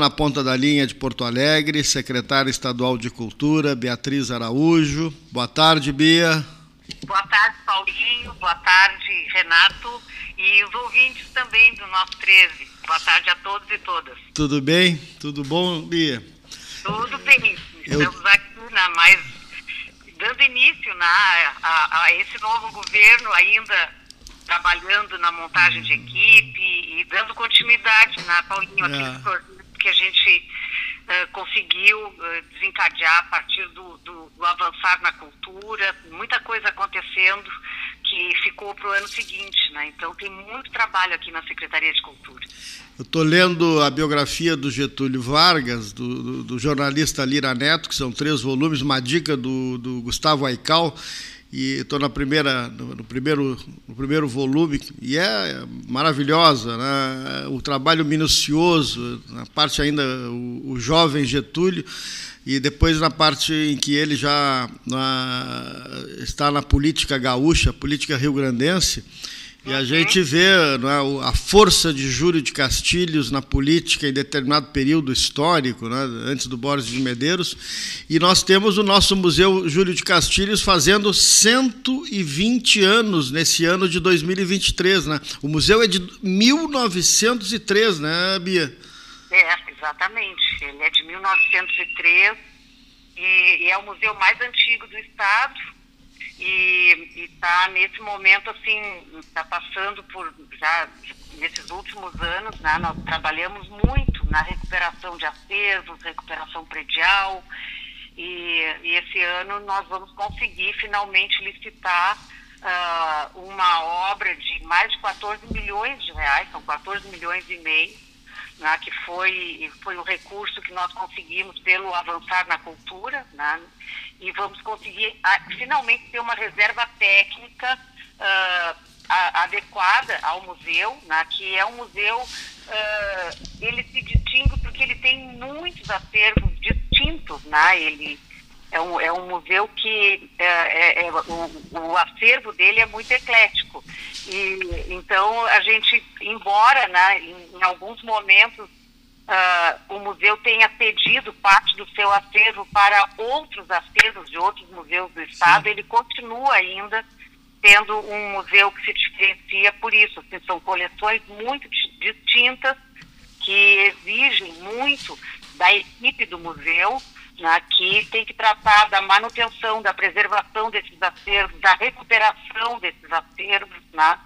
Na ponta da linha de Porto Alegre, secretária estadual de Cultura, Beatriz Araújo. Boa tarde, Bia. Boa tarde, Paulinho. Boa tarde, Renato. E os ouvintes também do nosso 13. Boa tarde a todos e todas. Tudo bem? Tudo bom, Bia? Tudo bem. Estamos Eu... aqui na mais dando início na, a, a esse novo governo ainda trabalhando na montagem de equipe e dando continuidade na né, Paulinho, é que a gente uh, conseguiu uh, desencadear a partir do, do, do, avançar na cultura, muita coisa acontecendo que ficou para o ano seguinte, né? Então tem muito trabalho aqui na Secretaria de Cultura. Eu estou lendo a biografia do Getúlio Vargas, do, do, do, jornalista Lira Neto, que são três volumes, uma dica do, do Gustavo Aical, e estou na primeira no, no, primeiro no primeiro volume e é maravilhosa né? o trabalho minucioso na parte ainda o, o jovem Getúlio e depois na parte em que ele já na, está na política gaúcha política rio-grandense e a gente vê é, a força de Júlio de Castilhos na política em determinado período histórico, né, antes do Borges de Medeiros. E nós temos o nosso Museu Júlio de Castilhos fazendo 120 anos nesse ano de 2023. Né? O museu é de 1903, né, Bia? É, exatamente. Ele é de 1903 e, e é o museu mais antigo do estado e está nesse momento assim está passando por já nesses últimos anos né, nós trabalhamos muito na recuperação de acervos recuperação predial e, e esse ano nós vamos conseguir finalmente licitar uh, uma obra de mais de 14 milhões de reais são 14 milhões e meio né, que foi foi o recurso que nós conseguimos pelo avançar na cultura né, e vamos conseguir a, ah, finalmente ter uma reserva técnica uh, a, adequada ao museu, né, que é um museu, uh, ele se distingue porque ele tem muitos acervos distintos, né, ele é um, é um museu que é, é, o, o acervo dele é muito eclético. E, então, a gente, embora né, em, em alguns momentos uh, o museu tenha pedido parte do seu acervo para outros acervos de outros museus do Estado, Sim. ele continua ainda sendo um museu que se diferencia por isso. Assim, são coleções muito distintas que exigem muito da equipe do museu, né, que tem que tratar da manutenção, da preservação desses acervos, da recuperação desses acervos, né,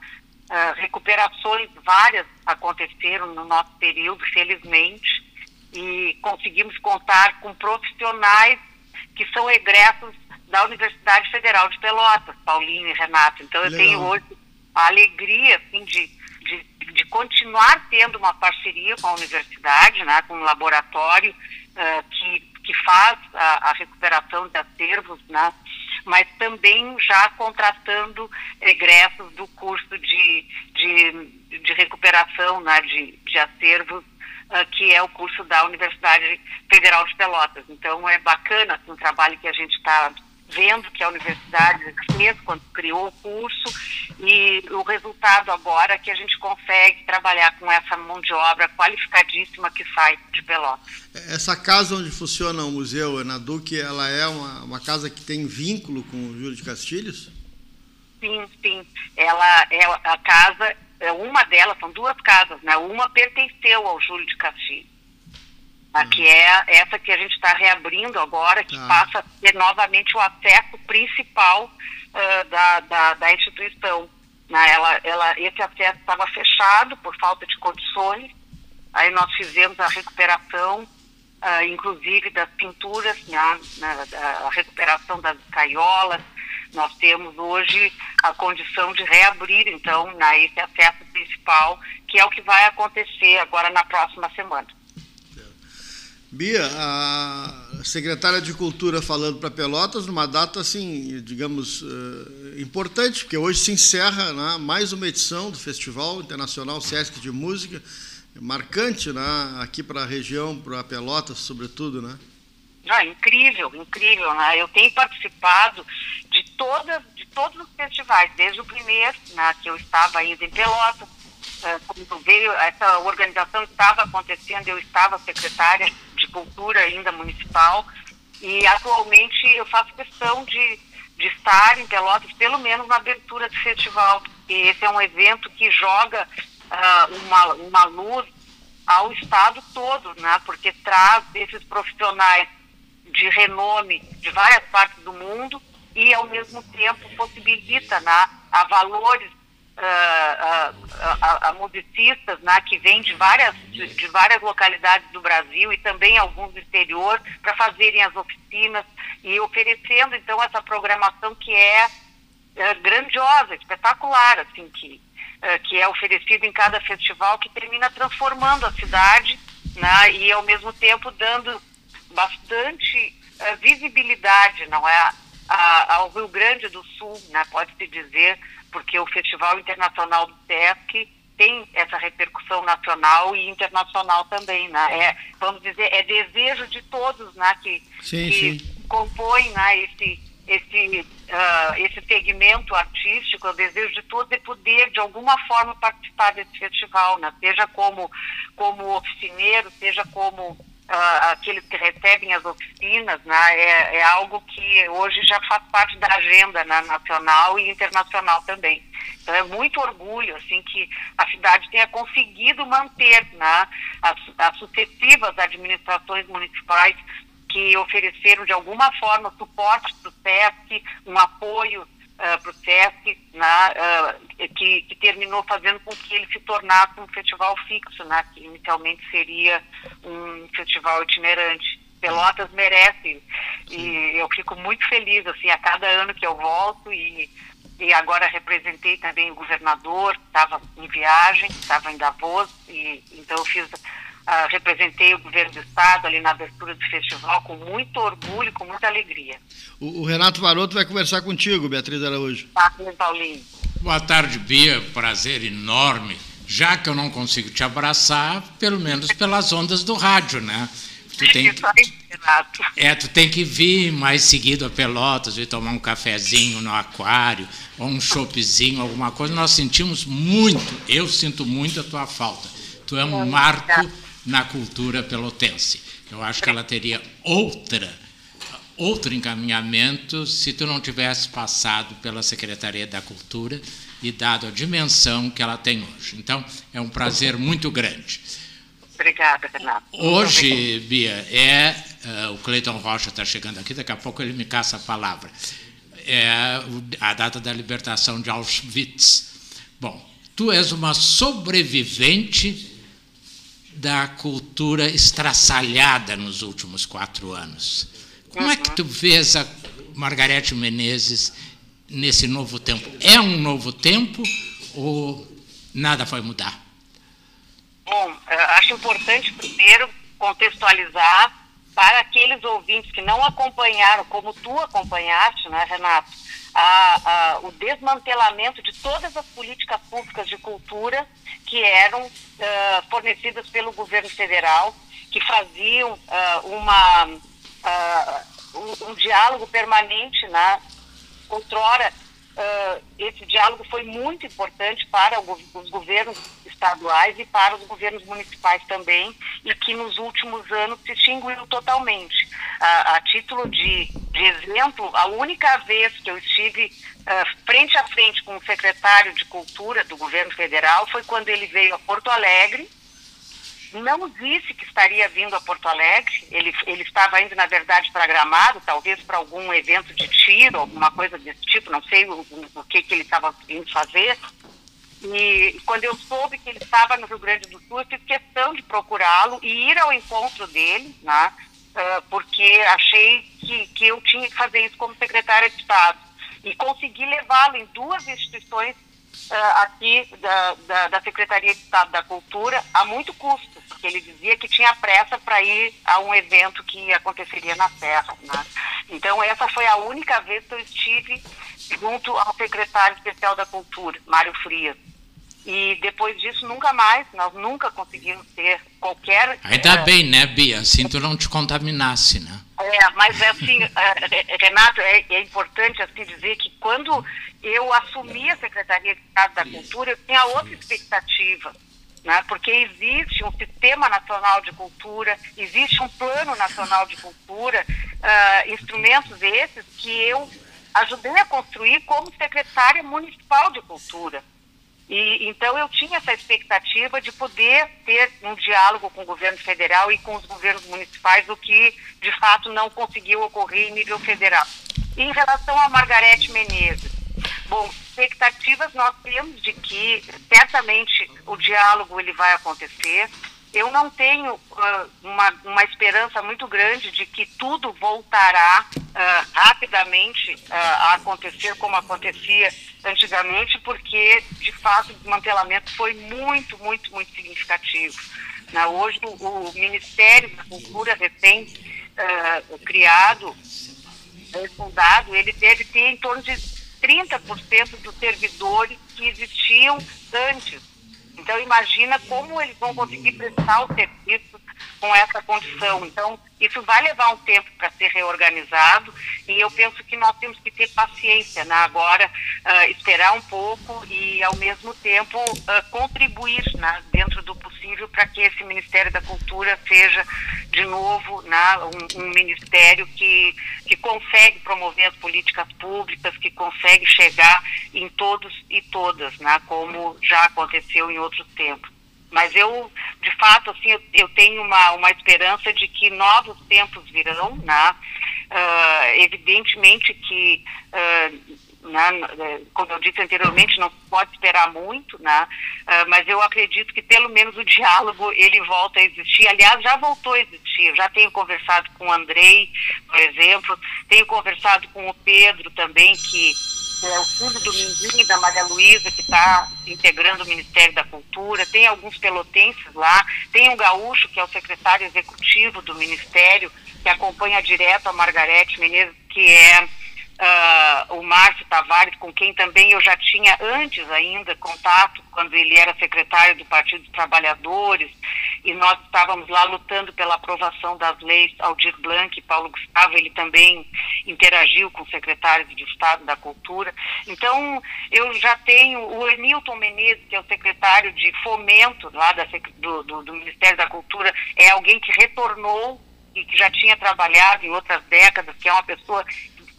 Uh, recuperações várias aconteceram no nosso período, felizmente, e conseguimos contar com profissionais que são egressos da Universidade Federal de Pelotas, Paulinho e Renato. Então, eu Legal. tenho hoje a alegria assim, de, de, de, continuar tendo uma parceria com a universidade, né, com um laboratório uh, que, que faz a, a recuperação de acervos, né, mas também já contratando egressos do curso de, de, de recuperação né, de, de acervos, uh, que é o curso da Universidade Federal de Pelotas. Então é bacana assim, o trabalho que a gente está vendo que a universidade fez quando criou o curso e o resultado agora é que a gente consegue trabalhar com essa mão de obra qualificadíssima que sai de Pelotas. Essa casa onde funciona o museu, na Duque, ela é uma, uma casa que tem vínculo com o Júlio de Castilhos? Sim, sim. Ela é a casa, é uma delas, são duas casas, né? Uma pertenceu ao Júlio de Castilhos uhum. que é essa que a gente está reabrindo agora, que ah. passa a ser novamente o acesso principal uh, da, da, da, instituição. Né? Ela, ela, esse acesso estava fechado por falta de condições, aí nós fizemos a recuperação, uh, inclusive das pinturas, né? a recuperação das caiolas, nós temos hoje a condição de reabrir, então, né, esse acesso principal, que é o que vai acontecer agora na próxima semana. Bia, a secretária de Cultura falando para Pelotas numa data assim, digamos, uh, importante, porque hoje se encerra né, mais uma edição do Festival Internacional Sesc de Música, marcante né, aqui para a região, para Pelotas, sobretudo, né? Ah, incrível, incrível, né? Eu tenho participado de todas, de todos os festivais, desde o primeiro, né, que eu estava ainda em Pelotas, uh, quando veio, essa organização estava acontecendo, eu estava secretária Cultura ainda municipal, e atualmente eu faço questão de, de estar em Pelotas, pelo menos na abertura do festival, porque esse é um evento que joga uh, uma, uma luz ao Estado todo, né? porque traz esses profissionais de renome de várias partes do mundo e, ao mesmo tempo, possibilita né, a valores uh, a, a, musicistas né, que vêm de várias, de, várias localidades do Brasil e também alguns do exterior para fazerem as oficinas e oferecendo, então, essa programação que é uh, grandiosa, espetacular, assim, que, uh, que é oferecida em cada festival, que termina transformando a cidade né, e, ao mesmo tempo, dando bastante uh, visibilidade, não é, a, ao Rio Grande do Sul, né, pode-se dizer, porque o Festival Internacional do SESC tem essa repercussão nacional e internacional também, né? É, vamos dizer, é desejo de todos, né, que, sim, que sim. compõem né, esse, esse, uh, esse segmento artístico, é o desejo de todos é poder, de alguma forma, participar desse festival, né? Seja como, como oficineiro, seja como uh, aqueles que recebem as oficinas, né, é, é, algo que hoje já faz parte da agenda né, nacional e internacional também. Então é muito orgulho assim que a cidade tenha conseguido manter né, as, as sucessivas administrações municipais que ofereceram de alguma forma suporte para o SESC, um apoio uh, para o SESC, né, uh, que, que, terminou fazendo com que ele se tornasse um festival fixo, né, que inicialmente seria um festival itinerante. Pelotas merece e eu fico muito feliz assim a cada ano que eu volto e, e agora representei também o governador, estava em viagem, estava em Davos e então eu fiz Uh, representei o governo do estado ali na abertura do festival com muito orgulho, com muita alegria. O, o Renato Varoto vai conversar contigo, Beatriz Araújo. Tá, Paulinho. Boa tarde, Bia. Prazer enorme. Já que eu não consigo te abraçar, pelo menos pelas ondas do rádio, né? Tu tem que, é, tu tem que vir mais seguido a Pelotas, vir tomar um cafezinho no aquário, ou um choppzinho, alguma coisa. Nós sentimos muito, eu sinto muito a tua falta. Tu é um marco na cultura pelotense. Eu acho que ela teria outra outro encaminhamento se tu não tivesse passado pela Secretaria da Cultura e dado a dimensão que ela tem hoje. Então, é um prazer muito grande. Obrigada, Renato. Hoje, Bia, é uh, o Cleiton Rocha está chegando aqui, daqui a pouco ele me caça a palavra. É a data da libertação de Auschwitz. Bom, tu és uma sobrevivente da cultura estraçalhada nos últimos quatro anos. Como é que tu vês a Margarete Menezes nesse novo tempo? É um novo tempo ou nada vai mudar? Bom, eh, acho importante primeiro contextualizar para aqueles ouvintes que não acompanharam, como tu acompanhaste, né, Renato, a, a, o desmantelamento de todas as políticas públicas de cultura que eram uh, fornecidas pelo governo federal, que faziam uh, uma, uh, um, um, diálogo permanente, né? outrora esse diálogo foi muito importante para os governos estaduais e para os governos municipais também, e que nos últimos anos se extinguiu totalmente. a título de, de, exemplo, a única vez que eu estive uh, frente a frente com o secretário de Cultura do governo federal foi quando ele veio a Porto Alegre não disse que estaria vindo a Porto Alegre. Ele, ele estava indo, na verdade, para Gramado, talvez para algum evento de tiro, alguma coisa desse tipo, não sei o, o que, que ele estava indo fazer. E quando eu soube que ele estava no Rio Grande do Sul, eu fiz questão de procurá-lo e ir ao encontro dele, né? Uh, porque achei que, que eu tinha que fazer isso como secretária de Estado. E consegui levá-lo em duas instituições uh, aqui da, da, da, Secretaria de Estado da Cultura a muito custo, porque ele dizia que tinha pressa para ir a um evento que aconteceria na Serra. Né? Então, essa foi a única vez que eu estive junto ao secretário especial da Cultura, Mário Frias. E depois disso, nunca mais, nós nunca conseguimos ter qualquer. Ainda uh, bem, né, Bia? Assim tu não te contaminasse, né? É, mas assim, uh, Renato, é, é, importante assim dizer que quando eu assumi a Secretaria de Estado da Cultura, eu tinha outra expectativa, né? porque existe um Sistema Nacional de Cultura, existe um Plano Nacional de Cultura, uh, instrumentos esses que eu ajudei a construir como secretária municipal de cultura. E, então eu tinha essa expectativa de poder ter um diálogo com o governo federal e com os governos municipais, o que de fato não conseguiu ocorrer em nível federal. Em relação a Margarete Menezes, bom, expectativas nós temos de que certamente o diálogo ele vai acontecer. Eu não tenho uh, uma, uma esperança muito grande de que tudo voltará uh, rapidamente uh, a acontecer como acontecia antigamente, porque, de fato, o desmantelamento foi muito, muito, muito significativo. Né? Hoje, o, o, Ministério da Cultura recém-criado, uh, fundado, ele deve ter em torno de 30% dos servidores que existiam antes. Então, imagina como eles vão conseguir prestar o serviço com essa condição. Então, isso vai levar um tempo para ser reorganizado e eu penso que nós temos que ter paciência, né? agora uh, esperar um pouco e, ao mesmo tempo, uh, contribuir né? dentro do possível para que esse Ministério da Cultura seja, de novo, né? um, um ministério que, que consegue promover as políticas públicas, que consegue chegar em todos e todas, né? como já aconteceu em outros tempos. Mas eu, de fato, assim, eu, eu tenho uma, uma esperança de que novos tempos virão, né? Uh, evidentemente que, uh, né, como eu disse anteriormente, não pode esperar muito, né? Uh, mas eu acredito que pelo menos o diálogo ele volta a existir. Aliás, já voltou a existir. Já tenho conversado com o Andrei, por exemplo, tenho conversado com o Pedro também, que é o filho do Mindinho da Maria Luísa, que está integrando o Ministério da Cultura, tem alguns pelotenses lá, tem um gaúcho, que é o secretário executivo do Ministério, que acompanha direto a Margarete Menezes, que é uh, o Márcio Tavares, com quem também eu já tinha antes ainda contato, quando ele era secretário do Partido dos Trabalhadores, e nós estávamos lá lutando pela aprovação das leis Aldir Blanc e Paulo Gustavo, ele também interagiu com secretários de Estado da Cultura. Então, eu já tenho o Emilton Menezes, que é o secretário de fomento lá da, do, do, do Ministério da Cultura, é alguém que retornou e que já tinha trabalhado em outras décadas, que é uma pessoa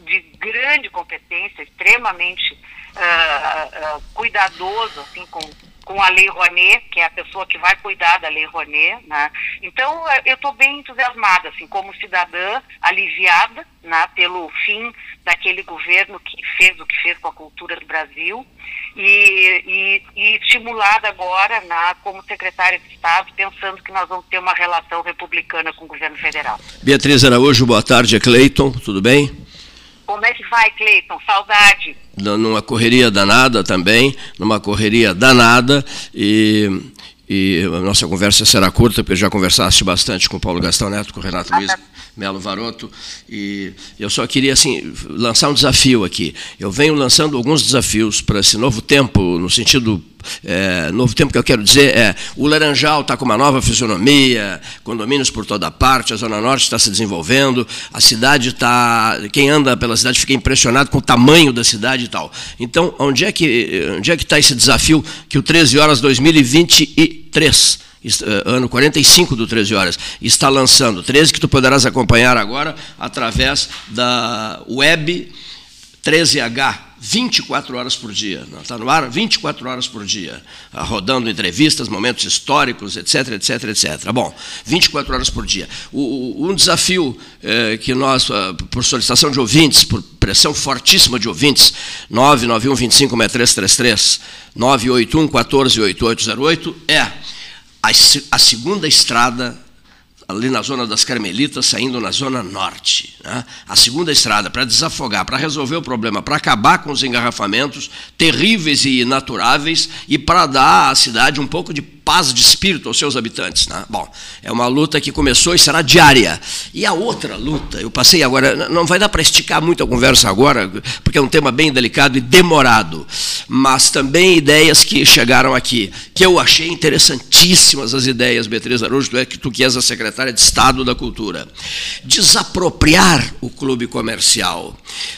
de grande competência, extremamente uh, uh, cuidadoso assim, com, com a Lei Rouanet, que é a pessoa que vai cuidar da Lei Rouanet. Né? Então, eu estou bem entusiasmada, assim, como cidadã, aliviada né, pelo fim daquele governo que fez o que fez com a cultura do Brasil e, e, e estimulada agora né, como secretária de Estado, pensando que nós vamos ter uma relação republicana com o governo federal. Beatriz Araújo, boa tarde, é Cleiton, tudo bem? Como é que vai, Cleiton? Saudade. Numa correria danada também, numa correria danada, e, e a nossa conversa será curta, porque já conversaste bastante com o Paulo Gastão Neto, com o Renato Luiz. Melo Varoto, e eu só queria assim lançar um desafio aqui. Eu venho lançando alguns desafios para esse novo tempo, no sentido é, novo tempo que eu quero dizer é o Laranjal está com uma nova fisionomia, condomínios por toda parte, a Zona Norte está se desenvolvendo, a cidade está. Quem anda pela cidade fica impressionado com o tamanho da cidade e tal. Então, onde é que onde é que está esse desafio que o 13 horas 2023 eh, ano 45 do 13 Horas, está lançando 13 que tu poderás acompanhar agora através da web 13H, 24 horas por dia. Está no ar 24 horas por dia, ah, rodando entrevistas, momentos históricos, etc, etc, etc. Bom, 24 horas por dia. O, um desafio eh, que nós, ah, por solicitação de ouvintes, por pressão fortíssima de ouvintes, 991 25 6333, 981 14 8808, é a, segunda estrada ali na zona das Carmelitas, saindo na zona norte. Né? A segunda estrada, para desafogar, para resolver o problema, para acabar com os engarrafamentos terríveis e inaturáveis e para dar à cidade um pouco de paz de espírito aos seus habitantes. Né? Bom, é uma luta que começou e será diária. E a outra luta, eu passei agora, não vai dar para esticar muito a conversa agora, porque é um tema bem delicado e demorado, mas também ideias que chegaram aqui, que eu achei interessantíssimas as ideias, Beatriz Araújo, tu, é, tu que és a secretária de Estado da Cultura. Desapropriar o clube comercial,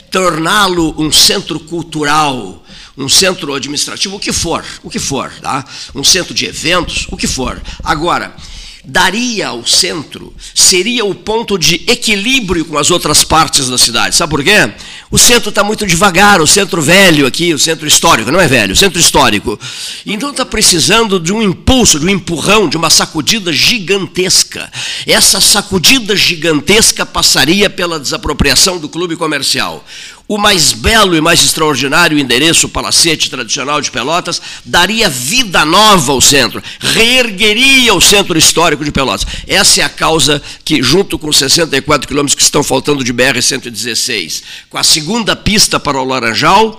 torná-lo um centro cultural, um centro administrativo, o que for, o que for, tá? um centro de eventos, o que for. Agora, daria ao centro seria o ponto de equilíbrio com as outras partes da cidade. Sabe por quê? O centro está muito devagar, o centro velho aqui, o centro histórico, não é velho, o centro histórico. Então está precisando de um impulso, de um empurrão, de uma sacudida gigantesca. Essa sacudida gigantesca passaria pela desapropriação do clube comercial o mais belo e mais extraordinário endereço, o palacete tradicional de Pelotas, daria vida nova ao centro, reergueria o centro histórico de Pelotas. Essa é a causa que, junto com 64 quilômetros que estão faltando de BR-116, com a segunda pista para o Laranjal.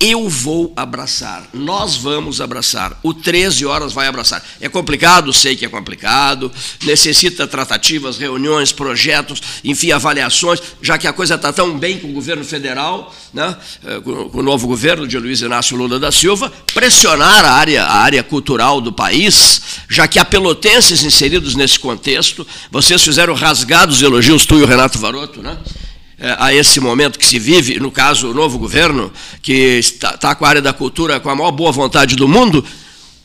Eu vou abraçar, nós vamos abraçar, o 13 horas vai abraçar. É complicado, sei que é complicado, necessita tratativas, reuniões, projetos, enfim, avaliações, já que a coisa está tão bem com o governo federal, né, eh, com o novo governo de Luiz Inácio Lula da Silva, pressionar a área, a área cultural do país, já que há pelotenses inseridos nesse contexto, vocês fizeram rasgados elogios, tu e o Renato Varoto, né? É, a esse momento que se vive, no caso, o novo governo, que está, está com a área da cultura com a maior boa vontade do mundo,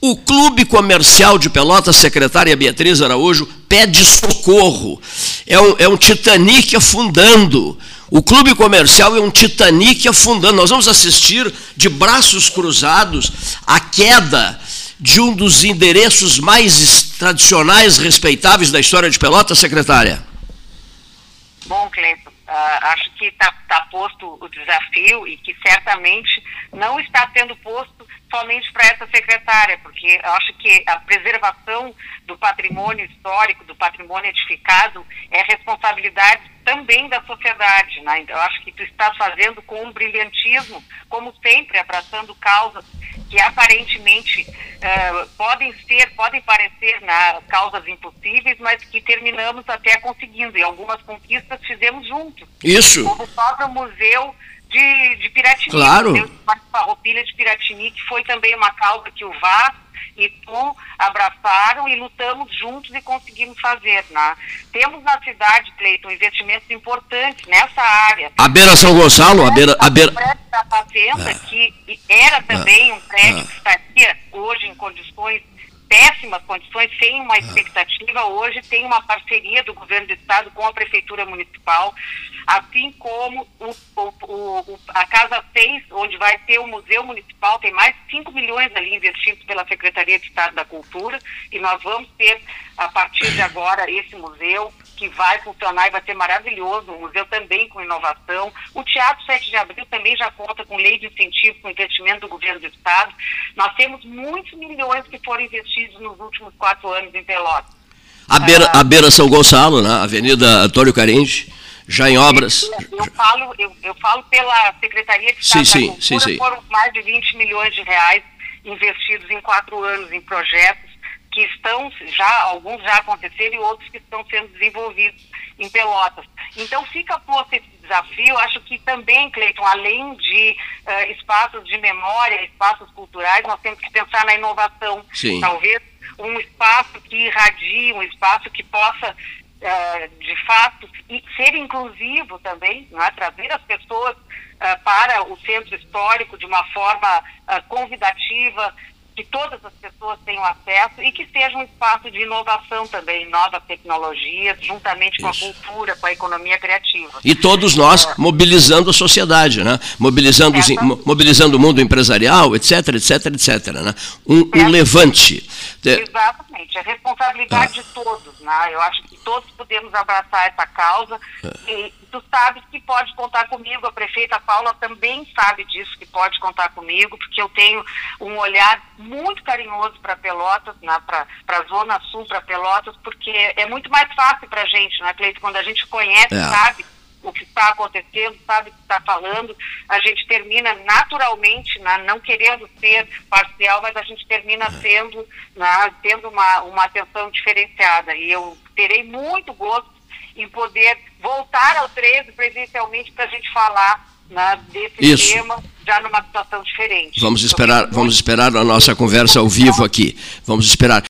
o Clube Comercial de Pelotas, secretária Beatriz Araújo, pede socorro. É um, é um Titanic afundando. O Clube Comercial é um Titanic afundando. Nós vamos assistir de braços cruzados a queda de um dos endereços mais tradicionais, respeitáveis da história de Pelotas, secretária. Bom, Cleiton, Uh, acho que está tá posto o desafio e que certamente não está sendo posto somente para essa secretária, porque acho que a preservação do patrimônio histórico, do patrimônio edificado, é responsabilidade também da sociedade. Né? Então, acho que tu está fazendo com um brilhantismo, como sempre, abraçando causas que aparentemente uh, podem ser, podem parecer na, causas impossíveis, mas que terminamos até conseguindo. E algumas conquistas fizemos juntos. Isso. Como o próprio museu de, de Piratini. Claro. O Farroupilha de Piratini, que foi também uma causa que o VAS e tu abraçaram e lutamos juntos e conseguimos fazer. Né? Temos na cidade, Cleiton, investimentos importantes nessa área. A beira São Gonçalo, a beira... A beira... O prédio da Fazenda, ah. que era também ah. um prédio ah. que estaria hoje em condições péssimas condições, sem uma expectativa. Hoje tem uma parceria do governo do estado com a prefeitura municipal, assim como o, o, o, a Casa 6, onde vai ter o Museu Municipal, tem mais de 5 milhões ali investidos pela Secretaria de Estado da Cultura, e nós vamos ter, a partir de agora, esse museu que vai funcionar e vai ser maravilhoso, o museu também com inovação. O Teatro 7 de Abril também já conta com lei de incentivo, com investimento do governo do Estado. Nós temos muitos milhões que foram investidos nos últimos quatro anos em Pelotas. A beira, a beira São Gonçalo, né? Avenida Antônio Carente, já em obras. Eu, falo, eu, eu, falo pela Secretaria de Estado sim, da Cultura, sim, sim. foram mais de 20 milhões de reais investidos em quatro anos em projetos que estão já, alguns já aconteceram e outros que estão sendo desenvolvidos em Pelotas. Então fica posto esse desafio, acho que também, Cleiton, além de uh, espaços de memória, espaços culturais, nós temos que pensar na inovação. Sim. Talvez um espaço que irradie, um espaço que possa Uh, de fato, ser inclusivo também, é? trazer as pessoas uh, para o centro histórico de uma forma convidativa, que todas as pessoas tenham acesso e que seja um espaço de inovação também, novas tecnologias, juntamente com Isso. a cultura, com a economia criativa. E todos nós é. mobilizando a sociedade, né? mobilizando, os, mobilizando o mundo empresarial, etc, etc, etc. Né? Um, um levante. Exatamente, é responsabilidade ah. de todos. Né? Eu acho que todos podemos abraçar essa causa é. e tu sabes que pode contar comigo, a prefeita Paula também sabe disso, que pode contar comigo, porque eu tenho um olhar muito carinhoso para Pelotas, né, para a Zona Sul, para Pelotas, porque é muito mais fácil para a gente, né, Cleito, quando a gente conhece, é. sabe o que está acontecendo, sabe o que está falando, a gente termina naturalmente, né, não querendo ser parcial, mas a gente termina sendo, né, tendo uma, uma atenção diferenciada. E eu terei muito gosto em poder voltar ao 13 presencialmente para a gente falar né, desse Isso. tema já numa situação diferente. Vamos esperar, vamos esperar a nossa conversa ao vivo aqui. Vamos esperar.